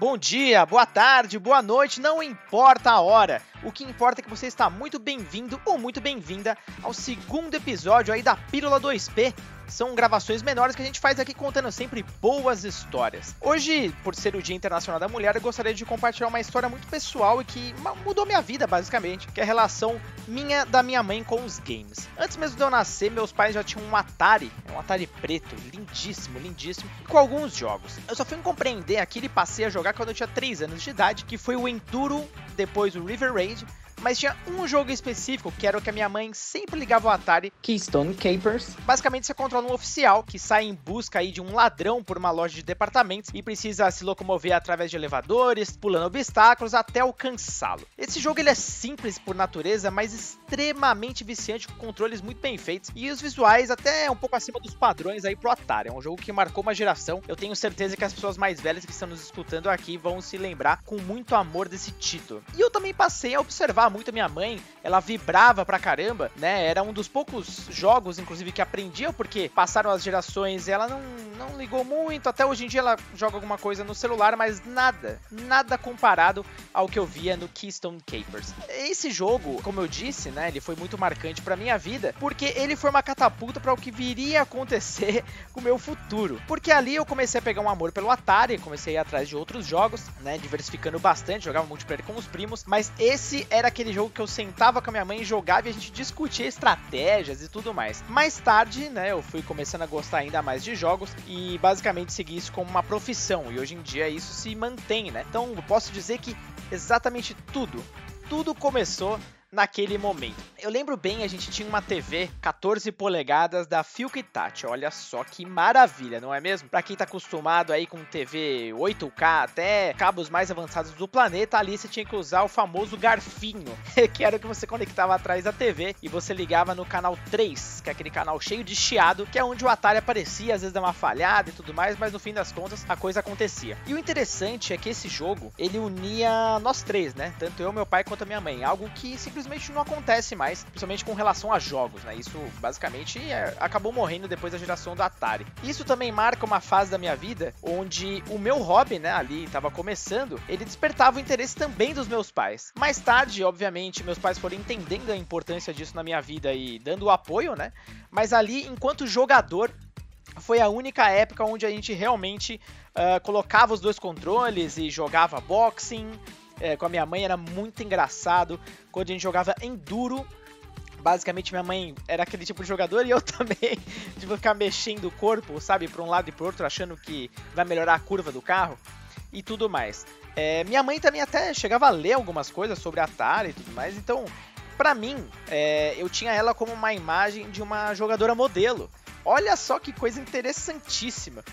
Bom dia, boa tarde, boa noite, não importa a hora. O que importa é que você está muito bem-vindo ou muito bem-vinda ao segundo episódio aí da Pílula 2P. São gravações menores que a gente faz aqui contando sempre boas histórias. Hoje, por ser o Dia Internacional da Mulher, eu gostaria de compartilhar uma história muito pessoal e que mudou minha vida, basicamente, que é a relação minha da minha mãe com os games. Antes mesmo de eu nascer, meus pais já tinham um Atari, um Atari preto, lindíssimo, lindíssimo, com alguns jogos. Eu só fui compreender aquilo e passei a jogar quando eu tinha 3 anos de idade, que foi o Enduro, depois o River Raid, mas tinha um jogo específico que era o que a minha mãe sempre ligava o Atari. Keystone Capers. Basicamente você controla um oficial que sai em busca aí de um ladrão por uma loja de departamentos e precisa se locomover através de elevadores, pulando obstáculos até alcançá-lo. Esse jogo ele é simples por natureza, mas extremamente viciante com controles muito bem feitos e os visuais até um pouco acima dos padrões aí pro Atari. É um jogo que marcou uma geração. Eu tenho certeza que as pessoas mais velhas que estão nos escutando aqui vão se lembrar com muito amor desse título. E eu também passei a observar muito a minha mãe, ela vibrava pra caramba, né? Era um dos poucos jogos, inclusive, que aprendia, porque passaram as gerações e ela não, não ligou muito. Até hoje em dia ela joga alguma coisa no celular, mas nada, nada comparado ao que eu via no Keystone Capers. Esse jogo, como eu disse, né? Ele foi muito marcante pra minha vida, porque ele foi uma catapulta para o que viria a acontecer com o meu futuro. Porque ali eu comecei a pegar um amor pelo Atari, comecei a ir atrás de outros jogos, né? Diversificando bastante, jogava multiplayer com os primos, mas esse era aquele aquele jogo que eu sentava com a minha mãe, jogava e a gente discutia estratégias e tudo mais. Mais tarde, né, eu fui começando a gostar ainda mais de jogos e basicamente segui isso como uma profissão. E hoje em dia isso se mantém, né? Então eu posso dizer que exatamente tudo, tudo começou naquele momento. Eu lembro bem, a gente tinha uma TV 14 polegadas da Philco. Olha só que maravilha, não é mesmo? Para quem tá acostumado aí com TV 8K, até cabos mais avançados do planeta, ali você tinha que usar o famoso garfinho, que era o que você conectava atrás da TV e você ligava no canal 3, que é aquele canal cheio de chiado, que é onde o Atari aparecia, às vezes dava uma falhada e tudo mais, mas no fim das contas a coisa acontecia. E o interessante é que esse jogo, ele unia nós três, né? Tanto eu, meu pai quanto a minha mãe, algo que simplesmente não acontece mais, principalmente com relação a jogos, né? Isso basicamente é, acabou morrendo depois da geração do Atari. Isso também marca uma fase da minha vida onde o meu hobby, né, ali estava começando, ele despertava o interesse também dos meus pais. Mais tarde, obviamente, meus pais foram entendendo a importância disso na minha vida e dando o apoio, né? Mas ali, enquanto jogador, foi a única época onde a gente realmente uh, colocava os dois controles e jogava boxing, é, com a minha mãe era muito engraçado. Quando a gente jogava Enduro, basicamente minha mãe era aquele tipo de jogador e eu também, de ficar mexendo o corpo, sabe, para um lado e para outro, achando que vai melhorar a curva do carro e tudo mais. É, minha mãe também até chegava a ler algumas coisas sobre Atari e tudo mais, então, para mim, é, eu tinha ela como uma imagem de uma jogadora modelo. Olha só que coisa interessantíssima.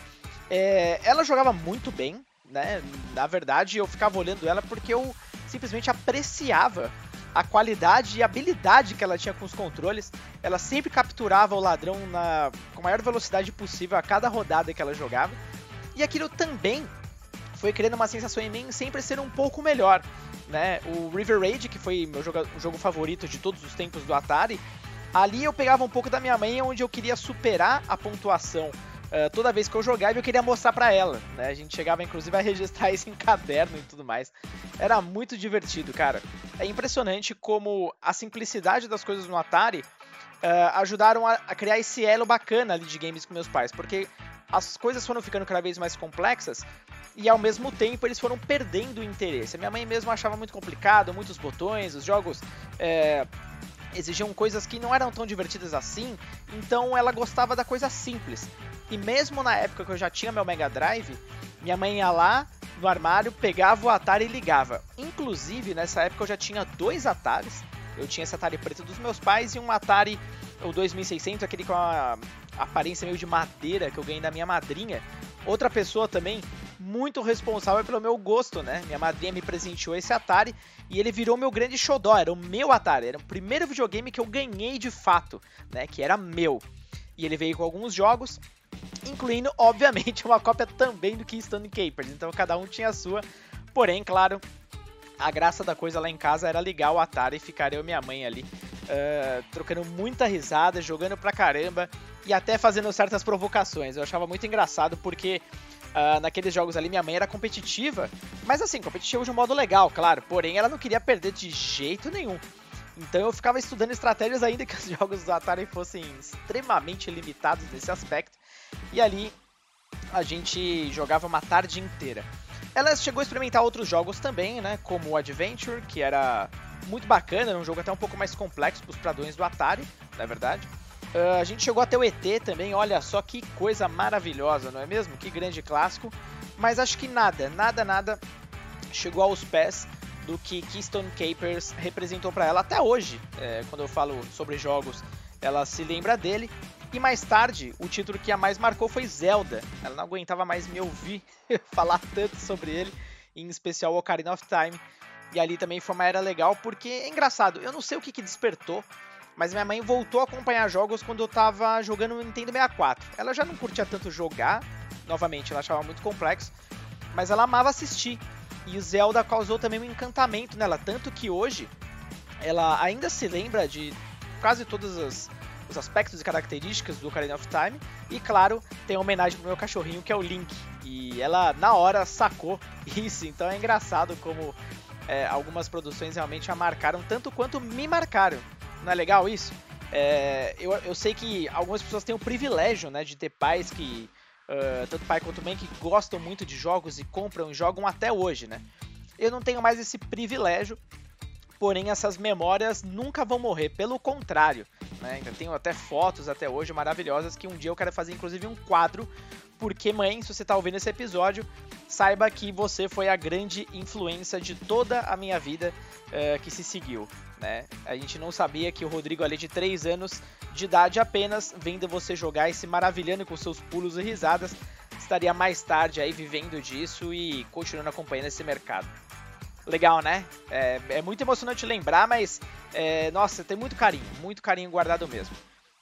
É, ela jogava muito bem, né? Na verdade, eu ficava olhando ela porque eu simplesmente apreciava a qualidade e habilidade que ela tinha com os controles. Ela sempre capturava o ladrão na, com a maior velocidade possível a cada rodada que ela jogava. E aquilo também foi criando uma sensação em mim sempre ser um pouco melhor. Né? O River Raid, que foi meu jogo, jogo favorito de todos os tempos do Atari, ali eu pegava um pouco da minha mãe onde eu queria superar a pontuação Uh, toda vez que eu jogava eu queria mostrar para ela, né? A gente chegava inclusive a registrar isso em caderno e tudo mais. Era muito divertido, cara. É impressionante como a simplicidade das coisas no Atari uh, ajudaram a, a, criar esse elo bacana ali de games com meus pais, porque as coisas foram ficando cada vez mais complexas e ao mesmo tempo eles foram perdendo o interesse. A minha mãe mesmo achava muito complicado, muitos botões, os jogos. É, exigiam coisas que não eram tão divertidas assim, então ela gostava da coisa simples. E mesmo na época que eu já tinha meu Mega Drive, minha mãe ia lá no armário, pegava o Atari e ligava. Inclusive, nessa época eu já tinha dois Ataris. Eu tinha esse Atari preto dos meus pais e um Atari, o 2600, aquele com a aparência meio de madeira que eu ganhei da minha madrinha. Outra pessoa também muito responsável pelo meu gosto, né? Minha madrinha me presenteou esse Atari e ele virou meu grande xodó, era o meu Atari, era o primeiro videogame que eu ganhei de fato, né? Que era meu. E ele veio com alguns jogos, incluindo, obviamente, uma cópia também do Keystone Capers. Então cada um tinha a sua. Porém, claro, a graça da coisa lá em casa era ligar o Atari e ficar eu e minha mãe ali, uh, trocando muita risada, jogando pra caramba e até fazendo certas provocações. Eu achava muito engraçado porque Uh, naqueles jogos ali, minha mãe era competitiva, mas assim, competitiva de um modo legal, claro. Porém, ela não queria perder de jeito nenhum. Então eu ficava estudando estratégias ainda que os jogos do Atari fossem extremamente limitados nesse aspecto. E ali a gente jogava uma tarde inteira. Ela chegou a experimentar outros jogos também, né? Como o Adventure, que era muito bacana, era um jogo até um pouco mais complexo para os padrões do Atari, na é verdade. Uh, a gente chegou até o ET também, olha só que coisa maravilhosa, não é mesmo? Que grande clássico. Mas acho que nada, nada, nada chegou aos pés do que Keystone Capers representou para ela até hoje. É, quando eu falo sobre jogos, ela se lembra dele. E mais tarde, o título que a mais marcou foi Zelda. Ela não aguentava mais me ouvir falar tanto sobre ele, em especial Ocarina of Time. E ali também foi uma era legal, porque é engraçado, eu não sei o que, que despertou mas minha mãe voltou a acompanhar jogos quando eu tava jogando no Nintendo 64. Ela já não curtia tanto jogar, novamente, ela achava muito complexo, mas ela amava assistir. E o Zelda causou também um encantamento nela, tanto que hoje ela ainda se lembra de quase todos os, os aspectos e características do Ocarina of Time. E claro, tem homenagem pro meu cachorrinho que é o Link. E ela na hora sacou isso, então é engraçado como é, algumas produções realmente a marcaram tanto quanto me marcaram. Não é legal isso? É, eu, eu sei que algumas pessoas têm o privilégio né, de ter pais que, uh, tanto pai quanto mãe, que gostam muito de jogos e compram e jogam até hoje, né? Eu não tenho mais esse privilégio, porém essas memórias nunca vão morrer, pelo contrário. Né? Tenho até fotos até hoje maravilhosas que um dia eu quero fazer inclusive um quadro, porque mãe, se você está ouvindo esse episódio, saiba que você foi a grande influência de toda a minha vida uh, que se seguiu né? A gente não sabia que o Rodrigo, ali de 3 anos de idade apenas, vendo você jogar e se maravilhando com seus pulos e risadas, estaria mais tarde aí vivendo disso e continuando acompanhando esse mercado. Legal, né? É, é muito emocionante lembrar, mas é, nossa, tem muito carinho, muito carinho guardado mesmo.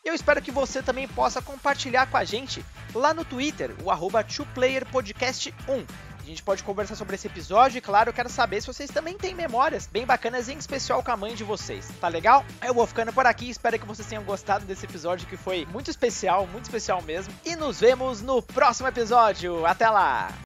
Eu espero que você também possa compartilhar com a gente lá no Twitter, o arroba 2playerpodcast1. A gente pode conversar sobre esse episódio e, claro, eu quero saber se vocês também têm memórias bem bacanas, em especial com a mãe de vocês. Tá legal? Eu vou ficando por aqui, espero que vocês tenham gostado desse episódio que foi muito especial, muito especial mesmo. E nos vemos no próximo episódio. Até lá!